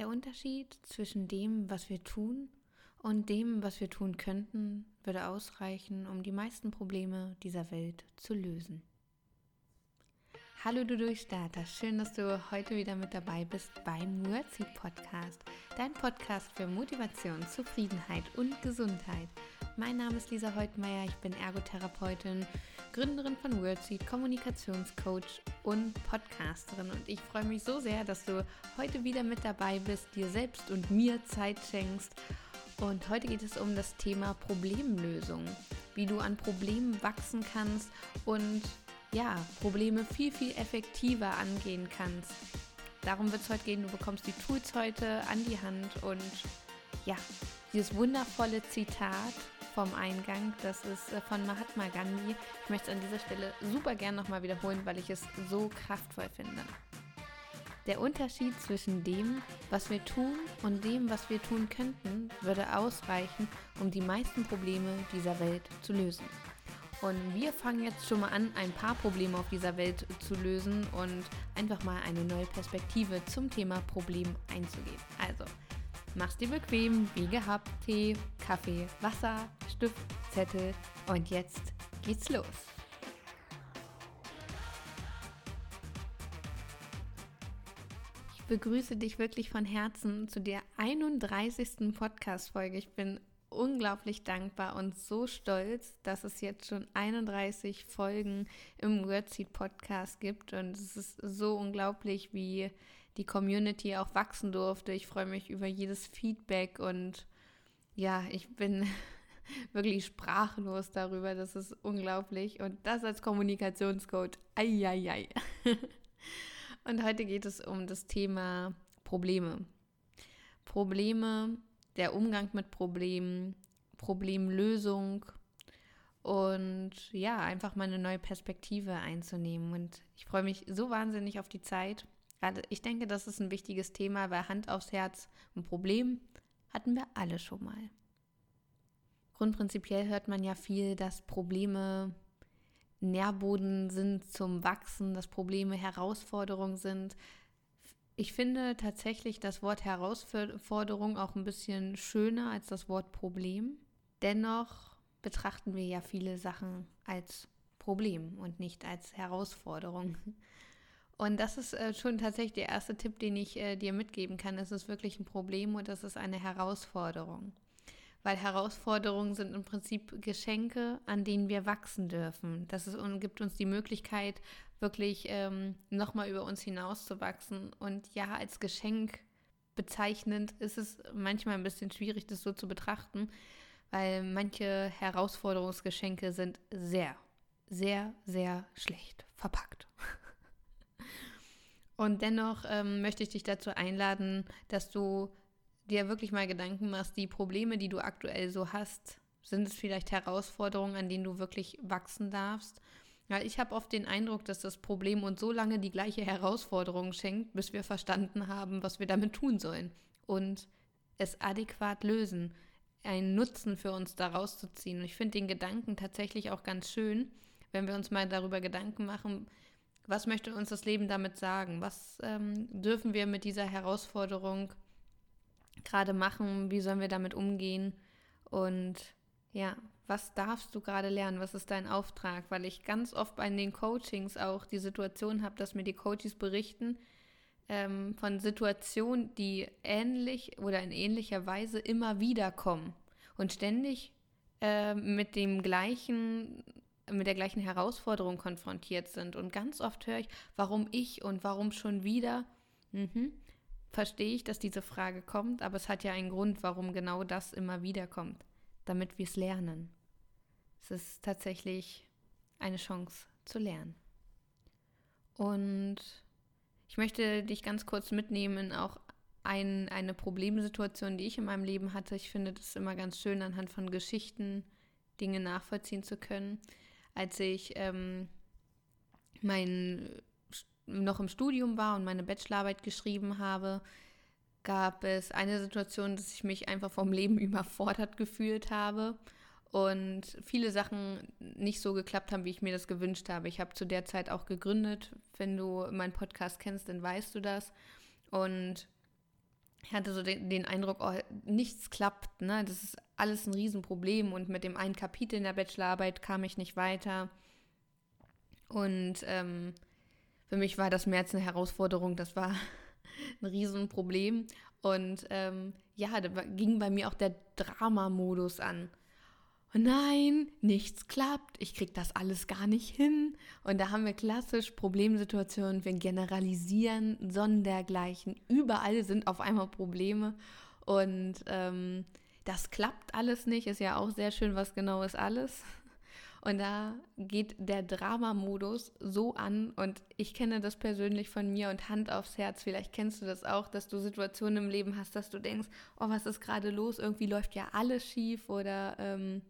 Der Unterschied zwischen dem, was wir tun und dem, was wir tun könnten, würde ausreichen, um die meisten Probleme dieser Welt zu lösen. Hallo du Durchstarter, schön, dass du heute wieder mit dabei bist beim Wordseed Podcast, dein Podcast für Motivation, Zufriedenheit und Gesundheit. Mein Name ist Lisa Heutmeier, ich bin Ergotherapeutin, Gründerin von Wordseed, Kommunikationscoach und Podcasterin und ich freue mich so sehr, dass du heute wieder mit dabei bist, dir selbst und mir Zeit schenkst. Und heute geht es um das Thema Problemlösung, wie du an Problemen wachsen kannst und ja, Probleme viel, viel effektiver angehen kannst. Darum wird es heute gehen. Du bekommst die Tools heute an die Hand und ja, dieses wundervolle Zitat vom Eingang, das ist äh, von Mahatma Gandhi. Ich möchte es an dieser Stelle super gern nochmal wiederholen, weil ich es so kraftvoll finde. Der Unterschied zwischen dem, was wir tun und dem, was wir tun könnten, würde ausreichen, um die meisten Probleme dieser Welt zu lösen. Und wir fangen jetzt schon mal an, ein paar Probleme auf dieser Welt zu lösen und einfach mal eine neue Perspektive zum Thema Problem einzugehen. Also, mach's dir bequem, wie gehabt, Tee, Kaffee, Wasser, Stift, Zettel und jetzt geht's los. Ich begrüße dich wirklich von Herzen zu der 31. Podcast-Folge. Ich bin unglaublich dankbar und so stolz, dass es jetzt schon 31 Folgen im Wordseed Podcast gibt und es ist so unglaublich, wie die Community auch wachsen durfte. Ich freue mich über jedes Feedback und ja, ich bin wirklich sprachlos darüber. Das ist unglaublich und das als Kommunikationscoach. Eieiei. Und heute geht es um das Thema Probleme. Probleme der Umgang mit Problemen, Problemlösung und ja, einfach mal eine neue Perspektive einzunehmen. Und ich freue mich so wahnsinnig auf die Zeit. Ich denke, das ist ein wichtiges Thema, weil Hand aufs Herz, ein Problem hatten wir alle schon mal. Grundprinzipiell hört man ja viel, dass Probleme Nährboden sind zum Wachsen, dass Probleme Herausforderungen sind. Ich finde tatsächlich das Wort Herausforderung auch ein bisschen schöner als das Wort Problem. Dennoch betrachten wir ja viele Sachen als Problem und nicht als Herausforderung. Und das ist äh, schon tatsächlich der erste Tipp, den ich äh, dir mitgeben kann. Es ist wirklich ein Problem und es ist eine Herausforderung weil Herausforderungen sind im Prinzip Geschenke, an denen wir wachsen dürfen. Das ist, und gibt uns die Möglichkeit, wirklich ähm, nochmal über uns hinauszuwachsen. Und ja, als Geschenk bezeichnend ist es manchmal ein bisschen schwierig, das so zu betrachten, weil manche Herausforderungsgeschenke sind sehr, sehr, sehr schlecht verpackt. Und dennoch ähm, möchte ich dich dazu einladen, dass du dir wirklich mal Gedanken machst, die Probleme, die du aktuell so hast, sind es vielleicht Herausforderungen, an denen du wirklich wachsen darfst? Ja, ich habe oft den Eindruck, dass das Problem uns so lange die gleiche Herausforderung schenkt, bis wir verstanden haben, was wir damit tun sollen und es adäquat lösen, einen Nutzen für uns daraus zu ziehen. Und ich finde den Gedanken tatsächlich auch ganz schön, wenn wir uns mal darüber Gedanken machen, was möchte uns das Leben damit sagen? Was ähm, dürfen wir mit dieser Herausforderung gerade machen, wie sollen wir damit umgehen? Und ja, was darfst du gerade lernen, was ist dein Auftrag, weil ich ganz oft bei den Coachings auch die Situation habe, dass mir die Coaches berichten ähm, von Situationen, die ähnlich oder in ähnlicher Weise immer wieder kommen und ständig äh, mit dem gleichen mit der gleichen Herausforderung konfrontiert sind. Und ganz oft höre ich, warum ich und warum schon wieder. Mhm verstehe ich, dass diese Frage kommt, aber es hat ja einen Grund, warum genau das immer wieder kommt, damit wir es lernen. Es ist tatsächlich eine Chance zu lernen. Und ich möchte dich ganz kurz mitnehmen in auch ein, eine Problemsituation, die ich in meinem Leben hatte. Ich finde das immer ganz schön, anhand von Geschichten Dinge nachvollziehen zu können. Als ich ähm, mein noch im Studium war und meine Bachelorarbeit geschrieben habe, gab es eine Situation, dass ich mich einfach vom Leben überfordert gefühlt habe und viele Sachen nicht so geklappt haben, wie ich mir das gewünscht habe. Ich habe zu der Zeit auch gegründet. Wenn du meinen Podcast kennst, dann weißt du das. Und ich hatte so den, den Eindruck, oh, nichts klappt, ne? Das ist alles ein Riesenproblem und mit dem einen Kapitel in der Bachelorarbeit kam ich nicht weiter. Und ähm, für mich war das mehr als eine Herausforderung, das war ein Riesenproblem. Und ähm, ja, da ging bei mir auch der Drama-Modus an. Oh nein, nichts klappt, ich krieg das alles gar nicht hin. Und da haben wir klassisch Problemsituationen, wir generalisieren sondergleichen. Überall sind auf einmal Probleme. Und ähm, das klappt alles nicht, ist ja auch sehr schön, was genau ist alles. Und da geht der Drama-Modus so an und ich kenne das persönlich von mir und Hand aufs Herz, vielleicht kennst du das auch, dass du Situationen im Leben hast, dass du denkst, oh, was ist gerade los? Irgendwie läuft ja alles schief oder ähm,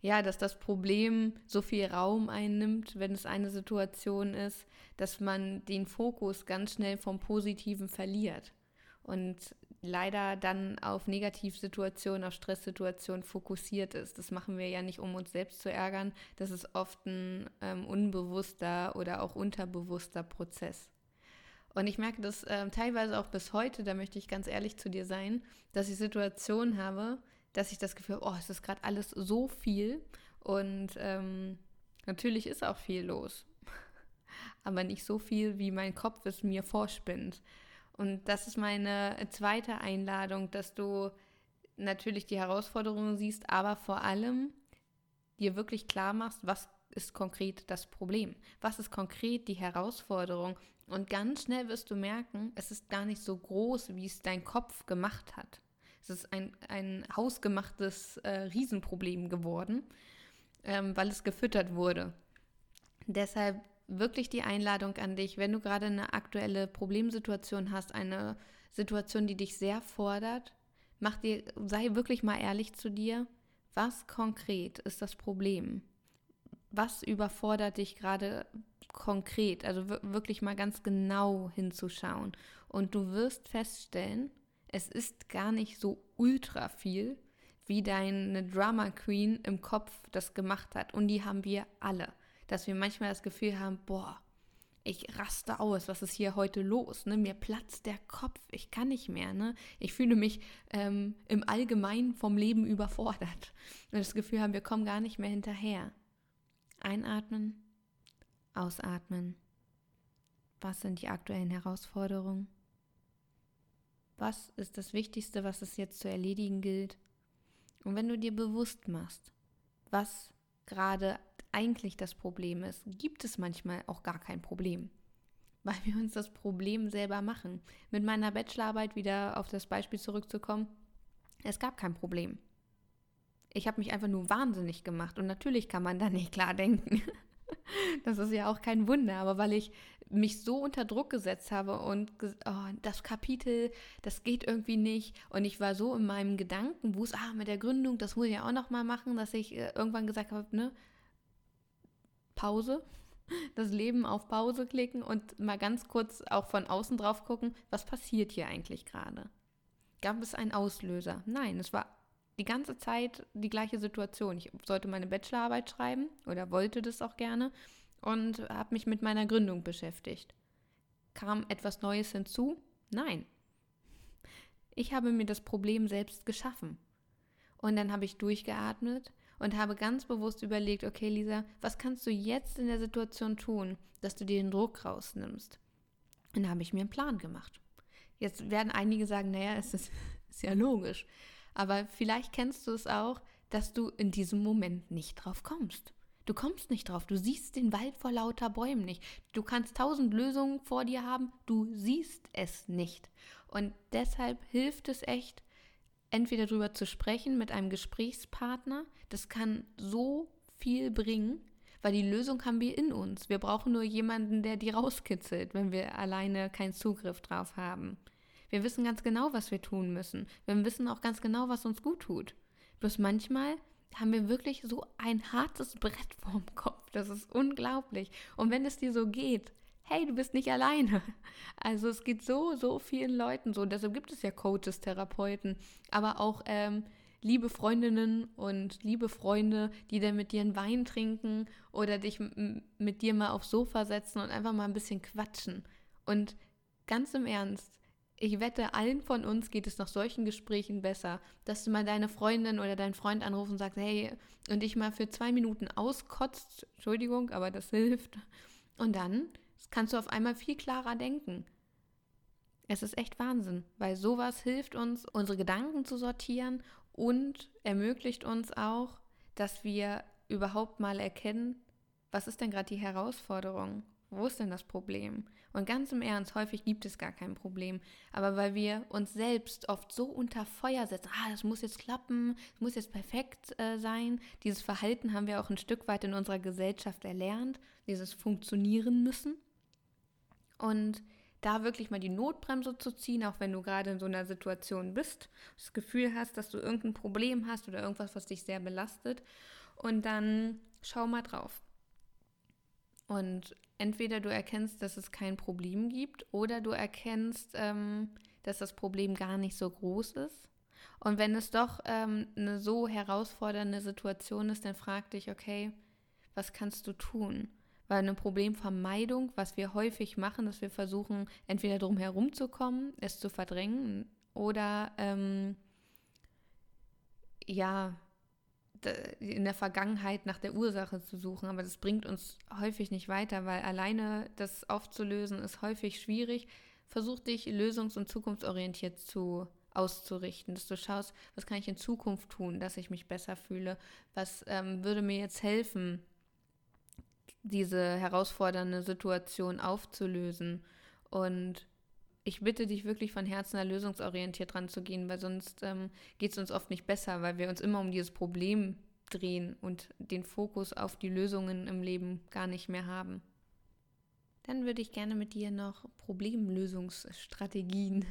ja, dass das Problem so viel Raum einnimmt, wenn es eine Situation ist, dass man den Fokus ganz schnell vom Positiven verliert. Und leider dann auf Negativsituationen, auf Stresssituationen fokussiert ist. Das machen wir ja nicht, um uns selbst zu ärgern. Das ist oft ein ähm, unbewusster oder auch unterbewusster Prozess. Und ich merke das äh, teilweise auch bis heute, da möchte ich ganz ehrlich zu dir sein, dass ich Situationen habe, dass ich das Gefühl habe, oh, es ist gerade alles so viel. Und ähm, natürlich ist auch viel los. Aber nicht so viel, wie mein Kopf es mir vorspinnt. Und das ist meine zweite Einladung, dass du natürlich die Herausforderungen siehst, aber vor allem dir wirklich klar machst, was ist konkret das Problem? Was ist konkret die Herausforderung? Und ganz schnell wirst du merken, es ist gar nicht so groß, wie es dein Kopf gemacht hat. Es ist ein, ein hausgemachtes äh, Riesenproblem geworden, ähm, weil es gefüttert wurde. Deshalb wirklich die Einladung an dich, wenn du gerade eine aktuelle Problemsituation hast, eine Situation, die dich sehr fordert, mach dir, sei wirklich mal ehrlich zu dir. Was konkret ist das Problem? Was überfordert dich gerade konkret? Also wirklich mal ganz genau hinzuschauen. Und du wirst feststellen, es ist gar nicht so ultra viel, wie deine Drama Queen im Kopf das gemacht hat. Und die haben wir alle dass wir manchmal das Gefühl haben, boah, ich raste aus, was ist hier heute los? Ne? Mir platzt der Kopf, ich kann nicht mehr. Ne? Ich fühle mich ähm, im Allgemeinen vom Leben überfordert. Und das Gefühl haben, wir kommen gar nicht mehr hinterher. Einatmen, ausatmen. Was sind die aktuellen Herausforderungen? Was ist das Wichtigste, was es jetzt zu erledigen gilt? Und wenn du dir bewusst machst, was gerade eigentlich das Problem ist, gibt es manchmal auch gar kein Problem, weil wir uns das Problem selber machen. Mit meiner Bachelorarbeit wieder auf das Beispiel zurückzukommen, es gab kein Problem. Ich habe mich einfach nur wahnsinnig gemacht und natürlich kann man da nicht klar denken. Das ist ja auch kein Wunder, aber weil ich mich so unter Druck gesetzt habe und oh, das Kapitel, das geht irgendwie nicht und ich war so in meinem Gedankenwust, ah, mit der Gründung, das muss ich ja auch noch mal machen, dass ich äh, irgendwann gesagt habe, ne, Pause, das Leben auf Pause klicken und mal ganz kurz auch von außen drauf gucken, was passiert hier eigentlich gerade? Gab es einen Auslöser? Nein, es war die ganze Zeit die gleiche Situation. Ich sollte meine Bachelorarbeit schreiben oder wollte das auch gerne und habe mich mit meiner Gründung beschäftigt. Kam etwas Neues hinzu? Nein. Ich habe mir das Problem selbst geschaffen. Und dann habe ich durchgeatmet und habe ganz bewusst überlegt, okay Lisa, was kannst du jetzt in der Situation tun, dass du dir den Druck rausnimmst? Und da habe ich mir einen Plan gemacht. Jetzt werden einige sagen, naja, es ist, ist ja logisch. Aber vielleicht kennst du es auch, dass du in diesem Moment nicht drauf kommst. Du kommst nicht drauf. Du siehst den Wald vor lauter Bäumen nicht. Du kannst tausend Lösungen vor dir haben. Du siehst es nicht. Und deshalb hilft es echt, entweder darüber zu sprechen mit einem Gesprächspartner, das kann so viel bringen, weil die Lösung haben wir in uns. Wir brauchen nur jemanden, der die rauskitzelt, wenn wir alleine keinen Zugriff drauf haben. Wir wissen ganz genau, was wir tun müssen. Wir wissen auch ganz genau, was uns gut tut. Bloß manchmal haben wir wirklich so ein hartes Brett vorm Kopf. Das ist unglaublich. Und wenn es dir so geht, hey, du bist nicht alleine. Also es geht so, so vielen Leuten so. Deshalb gibt es ja Coaches, Therapeuten, aber auch ähm, liebe Freundinnen und liebe Freunde, die dann mit dir einen Wein trinken oder dich mit dir mal aufs Sofa setzen und einfach mal ein bisschen quatschen. Und ganz im Ernst, ich wette, allen von uns geht es nach solchen Gesprächen besser, dass du mal deine Freundin oder deinen Freund anrufst und sagst, hey, und dich mal für zwei Minuten auskotzt, Entschuldigung, aber das hilft. Und dann kannst du auf einmal viel klarer denken. Es ist echt Wahnsinn, weil sowas hilft uns, unsere Gedanken zu sortieren und ermöglicht uns auch, dass wir überhaupt mal erkennen, was ist denn gerade die Herausforderung? Wo ist denn das Problem? Und ganz im Ernst, häufig gibt es gar kein Problem. Aber weil wir uns selbst oft so unter Feuer setzen, ah, das muss jetzt klappen, es muss jetzt perfekt äh, sein. Dieses Verhalten haben wir auch ein Stück weit in unserer Gesellschaft erlernt, dieses Funktionieren müssen. Und da wirklich mal die Notbremse zu ziehen, auch wenn du gerade in so einer Situation bist, das Gefühl hast, dass du irgendein Problem hast oder irgendwas, was dich sehr belastet. Und dann schau mal drauf. Und entweder du erkennst, dass es kein Problem gibt, oder du erkennst, ähm, dass das Problem gar nicht so groß ist. Und wenn es doch ähm, eine so herausfordernde Situation ist, dann frag dich, okay, was kannst du tun? Weil eine Problemvermeidung, was wir häufig machen, dass wir versuchen, entweder drum herum zu kommen, es zu verdrängen oder ähm, ja, in der Vergangenheit nach der Ursache zu suchen, aber das bringt uns häufig nicht weiter, weil alleine das aufzulösen ist häufig schwierig. Versuch dich lösungs- und zukunftsorientiert zu auszurichten, dass du schaust, was kann ich in Zukunft tun, dass ich mich besser fühle, was ähm, würde mir jetzt helfen, diese herausfordernde Situation aufzulösen. Und ich bitte dich wirklich von Herzen lösungsorientiert dran zu gehen, weil sonst ähm, geht es uns oft nicht besser, weil wir uns immer um dieses Problem drehen und den Fokus auf die Lösungen im Leben gar nicht mehr haben. Dann würde ich gerne mit dir noch Problemlösungsstrategien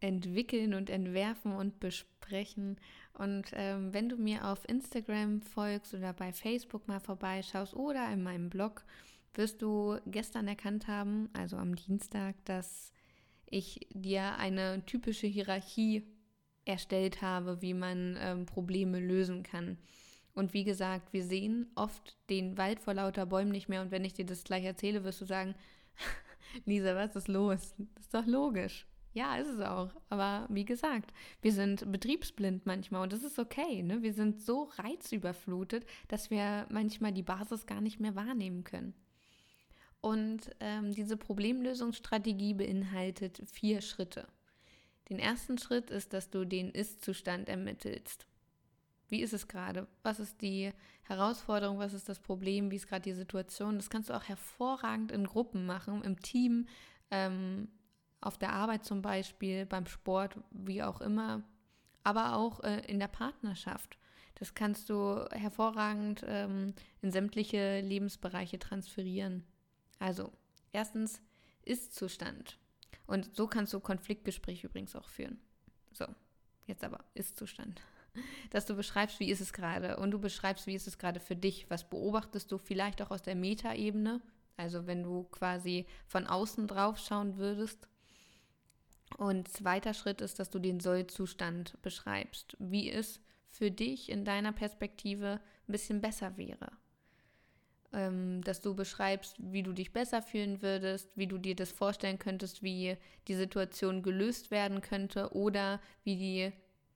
entwickeln und entwerfen und besprechen. Und ähm, wenn du mir auf Instagram folgst oder bei Facebook mal vorbeischaust oder in meinem Blog, wirst du gestern erkannt haben, also am Dienstag, dass ich dir eine typische Hierarchie erstellt habe, wie man ähm, Probleme lösen kann. Und wie gesagt, wir sehen oft den Wald vor lauter Bäumen nicht mehr. Und wenn ich dir das gleich erzähle, wirst du sagen, Lisa, was ist los? Das ist doch logisch. Ja, ist es auch. Aber wie gesagt, wir sind betriebsblind manchmal und das ist okay. Ne? Wir sind so reizüberflutet, dass wir manchmal die Basis gar nicht mehr wahrnehmen können. Und ähm, diese Problemlösungsstrategie beinhaltet vier Schritte. Den ersten Schritt ist, dass du den Ist-Zustand ermittelst. Wie ist es gerade? Was ist die Herausforderung? Was ist das Problem? Wie ist gerade die Situation? Das kannst du auch hervorragend in Gruppen machen, im Team, ähm, auf der Arbeit zum Beispiel, beim Sport, wie auch immer, aber auch äh, in der Partnerschaft. Das kannst du hervorragend ähm, in sämtliche Lebensbereiche transferieren. Also, erstens Ist-Zustand. Und so kannst du Konfliktgespräche übrigens auch führen. So, jetzt aber Ist-Zustand. Dass du beschreibst, wie ist es gerade und du beschreibst, wie ist es gerade für dich. Was beobachtest du vielleicht auch aus der Metaebene? Also wenn du quasi von außen drauf schauen würdest. Und zweiter Schritt ist, dass du den Soll-Zustand beschreibst, wie es für dich in deiner Perspektive ein bisschen besser wäre ähm, dass du beschreibst, wie du dich besser fühlen würdest, wie du dir das vorstellen könntest, wie die Situation gelöst werden könnte oder wie die,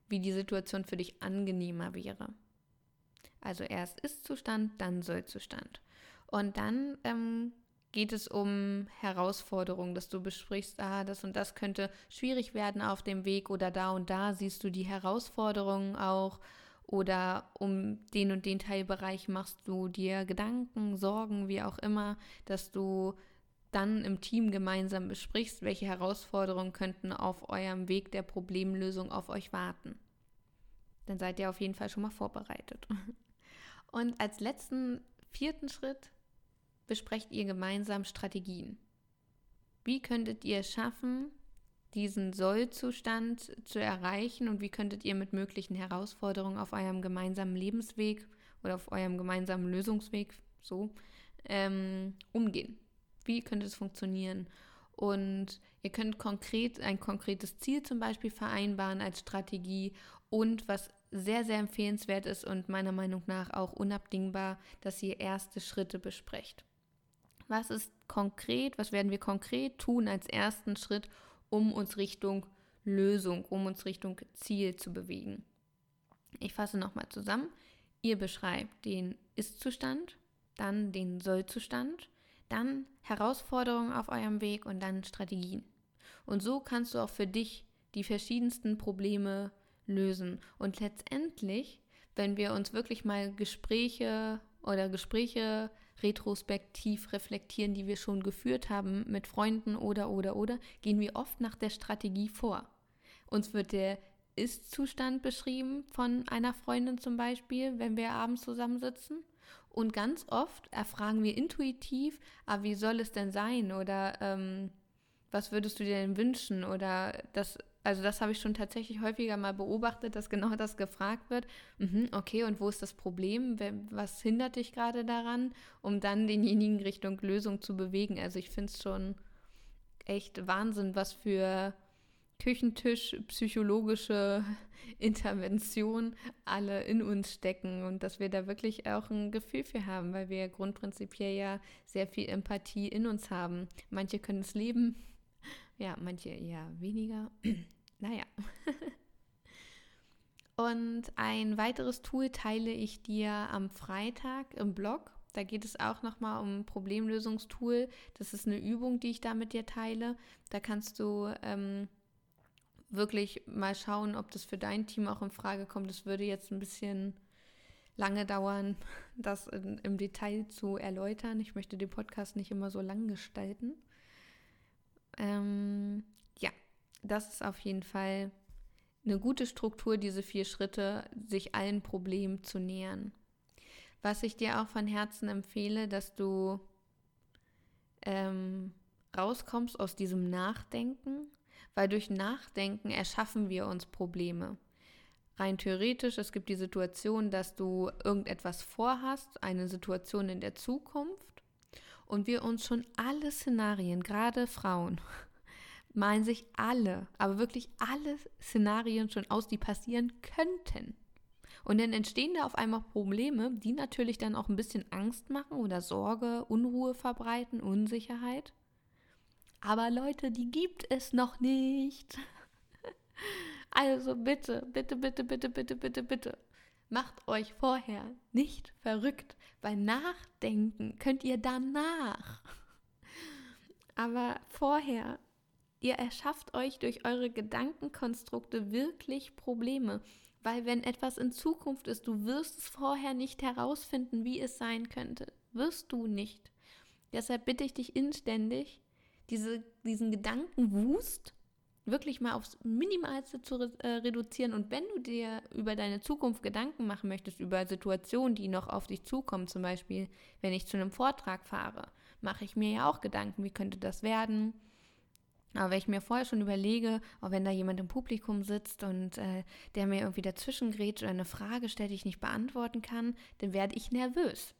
wie die Situation für dich angenehmer wäre. Also erst Ist-Zustand, dann Soll-Zustand. Und dann ähm, geht es um Herausforderungen, dass du besprichst, ah, das und das könnte schwierig werden auf dem Weg oder da und da siehst du die Herausforderungen auch oder um den und den Teilbereich machst du dir Gedanken, Sorgen, wie auch immer, dass du dann im Team gemeinsam besprichst, welche Herausforderungen könnten auf eurem Weg der Problemlösung auf euch warten. Dann seid ihr auf jeden Fall schon mal vorbereitet. Und als letzten vierten Schritt besprecht ihr gemeinsam Strategien. Wie könntet ihr es schaffen, diesen Sollzustand zu erreichen und wie könntet ihr mit möglichen Herausforderungen auf eurem gemeinsamen Lebensweg oder auf eurem gemeinsamen Lösungsweg so ähm, umgehen? Wie könnte es funktionieren? Und ihr könnt konkret ein konkretes Ziel zum Beispiel vereinbaren als Strategie und was sehr, sehr empfehlenswert ist und meiner Meinung nach auch unabdingbar, dass ihr erste Schritte besprecht. Was ist konkret, was werden wir konkret tun als ersten Schritt, um uns Richtung Lösung, um uns Richtung Ziel zu bewegen. Ich fasse nochmal zusammen. Ihr beschreibt den Ist-Zustand, dann den Soll-Zustand, dann Herausforderungen auf eurem Weg und dann Strategien. Und so kannst du auch für dich die verschiedensten Probleme lösen. Und letztendlich, wenn wir uns wirklich mal Gespräche oder Gespräche retrospektiv reflektieren, die wir schon geführt haben mit Freunden oder oder oder, gehen wir oft nach der Strategie vor. Uns wird der Ist-Zustand beschrieben von einer Freundin zum Beispiel, wenn wir abends zusammensitzen. Und ganz oft erfragen wir intuitiv, ah, wie soll es denn sein? Oder ähm, was würdest du dir denn wünschen? Oder das, also das habe ich schon tatsächlich häufiger mal beobachtet, dass genau das gefragt wird. Mhm, okay, und wo ist das Problem? Was hindert dich gerade daran, um dann denjenigen Richtung Lösung zu bewegen? Also ich finde es schon echt Wahnsinn, was für Küchentisch psychologische Intervention alle in uns stecken und dass wir da wirklich auch ein Gefühl für haben, weil wir grundprinzipiell ja sehr viel Empathie in uns haben. Manche können es leben, ja, manche eher weniger. naja. und ein weiteres Tool teile ich dir am Freitag im Blog. Da geht es auch nochmal um Problemlösungstool. Das ist eine Übung, die ich da mit dir teile. Da kannst du ähm, wirklich mal schauen, ob das für dein Team auch in Frage kommt. Es würde jetzt ein bisschen lange dauern, das in, im Detail zu erläutern. Ich möchte den Podcast nicht immer so lang gestalten. Ähm, ja, das ist auf jeden Fall eine gute Struktur, diese vier Schritte, sich allen Problemen zu nähern. Was ich dir auch von Herzen empfehle, dass du ähm, rauskommst aus diesem Nachdenken, weil durch Nachdenken erschaffen wir uns Probleme. Rein theoretisch, es gibt die Situation, dass du irgendetwas vorhast, eine Situation in der Zukunft und wir uns schon alle Szenarien, gerade Frauen, malen sich alle, aber wirklich alle Szenarien schon aus, die passieren könnten. Und dann entstehen da auf einmal Probleme, die natürlich dann auch ein bisschen Angst machen oder Sorge, Unruhe verbreiten, Unsicherheit. Aber Leute, die gibt es noch nicht. Also bitte, bitte, bitte, bitte, bitte, bitte, bitte. Macht euch vorher nicht verrückt, weil nachdenken könnt ihr danach. Aber vorher, ihr erschafft euch durch eure Gedankenkonstrukte wirklich Probleme. Weil wenn etwas in Zukunft ist, du wirst es vorher nicht herausfinden, wie es sein könnte. Wirst du nicht. Deshalb bitte ich dich inständig, diese, diesen Gedankenwust wirklich mal aufs Minimalste zu re äh, reduzieren. Und wenn du dir über deine Zukunft Gedanken machen möchtest, über Situationen, die noch auf dich zukommen, zum Beispiel, wenn ich zu einem Vortrag fahre, mache ich mir ja auch Gedanken, wie könnte das werden? Aber wenn ich mir vorher schon überlege, auch wenn da jemand im Publikum sitzt und äh, der mir irgendwie dazwischen gerät oder eine Frage stellt, die ich nicht beantworten kann, dann werde ich nervös.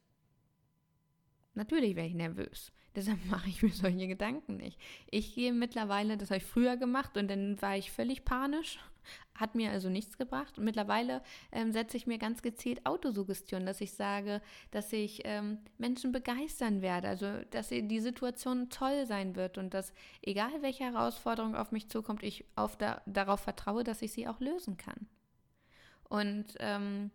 Natürlich wäre ich nervös. Deshalb mache ich mir solche Gedanken nicht. Ich gehe mittlerweile, das habe ich früher gemacht und dann war ich völlig panisch, hat mir also nichts gebracht. Und mittlerweile ähm, setze ich mir ganz gezielt Autosuggestion, dass ich sage, dass ich ähm, Menschen begeistern werde, also dass die Situation toll sein wird und dass egal welche Herausforderung auf mich zukommt, ich auf da, darauf vertraue, dass ich sie auch lösen kann. Und ähm,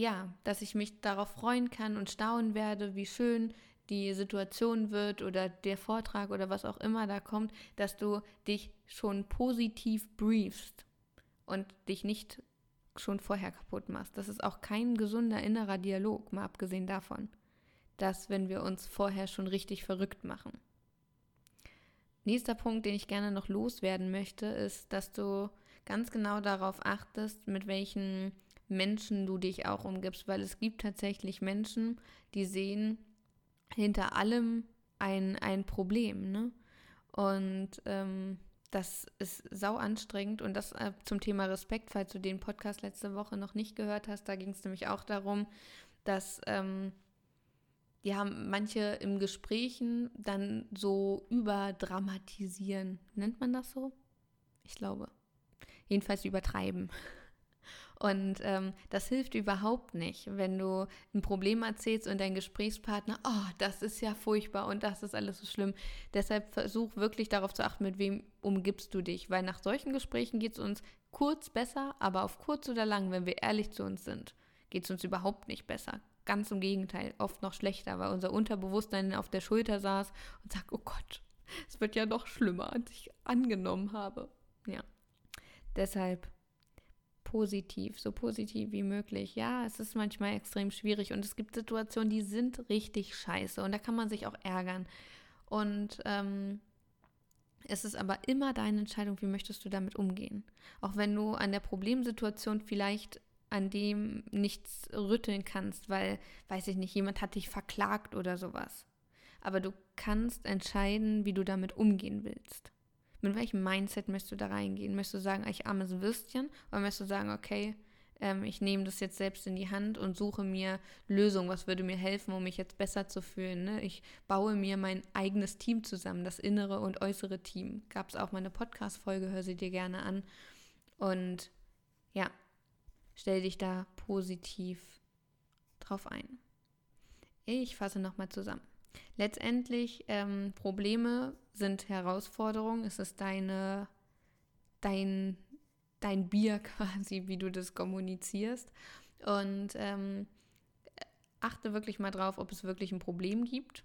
ja, dass ich mich darauf freuen kann und staunen werde, wie schön die Situation wird oder der Vortrag oder was auch immer da kommt, dass du dich schon positiv briefst und dich nicht schon vorher kaputt machst. Das ist auch kein gesunder innerer Dialog, mal abgesehen davon, dass wenn wir uns vorher schon richtig verrückt machen. Nächster Punkt, den ich gerne noch loswerden möchte, ist, dass du ganz genau darauf achtest, mit welchen Menschen du dich auch umgibst, weil es gibt tatsächlich Menschen, die sehen hinter allem ein, ein Problem, ne? Und ähm, das ist sau anstrengend und das äh, zum Thema Respekt, falls du den Podcast letzte Woche noch nicht gehört hast, da ging es nämlich auch darum, dass ähm, die haben manche im Gesprächen dann so überdramatisieren. Nennt man das so? Ich glaube. Jedenfalls übertreiben. Und ähm, das hilft überhaupt nicht, wenn du ein Problem erzählst und dein Gesprächspartner, oh, das ist ja furchtbar und das ist alles so schlimm. Deshalb versuch wirklich darauf zu achten, mit wem umgibst du dich, weil nach solchen Gesprächen geht es uns kurz besser, aber auf kurz oder lang, wenn wir ehrlich zu uns sind, geht es uns überhaupt nicht besser. Ganz im Gegenteil, oft noch schlechter, weil unser Unterbewusstsein auf der Schulter saß und sagt, oh Gott, es wird ja noch schlimmer, als ich angenommen habe. Ja. Deshalb positiv, so positiv wie möglich. Ja, es ist manchmal extrem schwierig und es gibt Situationen, die sind richtig scheiße und da kann man sich auch ärgern. Und ähm, es ist aber immer deine Entscheidung, wie möchtest du damit umgehen. Auch wenn du an der Problemsituation vielleicht an dem nichts rütteln kannst, weil, weiß ich nicht, jemand hat dich verklagt oder sowas. Aber du kannst entscheiden, wie du damit umgehen willst. Mit welchem Mindset möchtest du da reingehen? Möchtest du sagen, ich armes Würstchen? Oder möchtest du sagen, okay, ähm, ich nehme das jetzt selbst in die Hand und suche mir Lösungen, was würde mir helfen, um mich jetzt besser zu fühlen. Ne? Ich baue mir mein eigenes Team zusammen, das innere und äußere Team. Gab es auch mal eine Podcast-Folge, hör sie dir gerne an. Und ja, stell dich da positiv drauf ein. Ich fasse nochmal zusammen. Letztendlich, ähm, Probleme sind Herausforderungen. Es ist deine, dein, dein Bier quasi, wie du das kommunizierst. Und ähm, achte wirklich mal drauf, ob es wirklich ein Problem gibt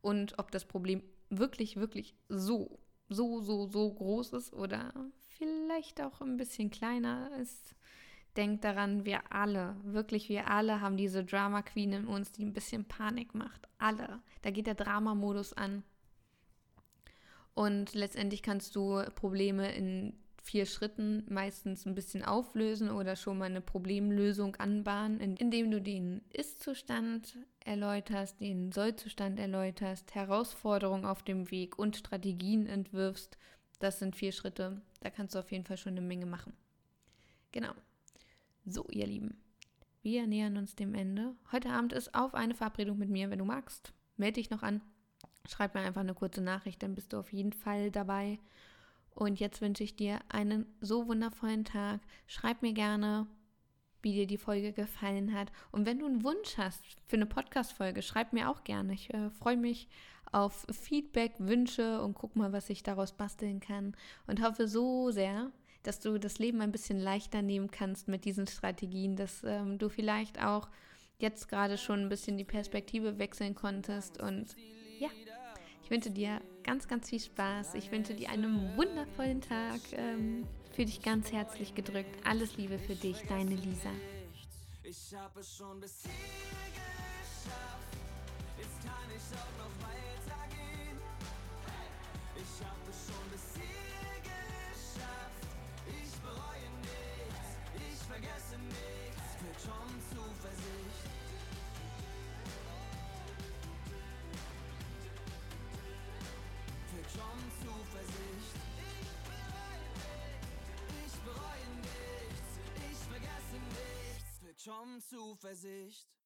und ob das Problem wirklich, wirklich so, so, so, so groß ist oder vielleicht auch ein bisschen kleiner ist. Denk daran, wir alle, wirklich wir alle haben diese Drama Queen in uns, die ein bisschen Panik macht. Alle. Da geht der Drama-Modus an. Und letztendlich kannst du Probleme in vier Schritten meistens ein bisschen auflösen oder schon mal eine Problemlösung anbahnen, indem du den Ist-Zustand erläuterst, den Soll-Zustand erläuterst, Herausforderungen auf dem Weg und Strategien entwirfst. Das sind vier Schritte. Da kannst du auf jeden Fall schon eine Menge machen. Genau. So, ihr Lieben, wir nähern uns dem Ende. Heute Abend ist auf eine Verabredung mit mir, wenn du magst. Melde dich noch an. Schreib mir einfach eine kurze Nachricht, dann bist du auf jeden Fall dabei. Und jetzt wünsche ich dir einen so wundervollen Tag. Schreib mir gerne, wie dir die Folge gefallen hat. Und wenn du einen Wunsch hast für eine Podcast-Folge, schreib mir auch gerne. Ich äh, freue mich auf Feedback, Wünsche und guck mal, was ich daraus basteln kann. Und hoffe so sehr, dass du das Leben ein bisschen leichter nehmen kannst mit diesen Strategien, dass ähm, du vielleicht auch jetzt gerade schon ein bisschen die Perspektive wechseln konntest. Und ja, ich wünsche dir ganz, ganz viel Spaß. Ich wünsche dir einen wundervollen Tag. Ähm, für dich ganz herzlich gedrückt. Alles Liebe für dich, deine Lisa. Ich habe es schon bis hier geschafft. Jetzt kann ich auch noch Zuversicht. Ich bereue nichts, ich vergesse nichts. Schon Zuversicht.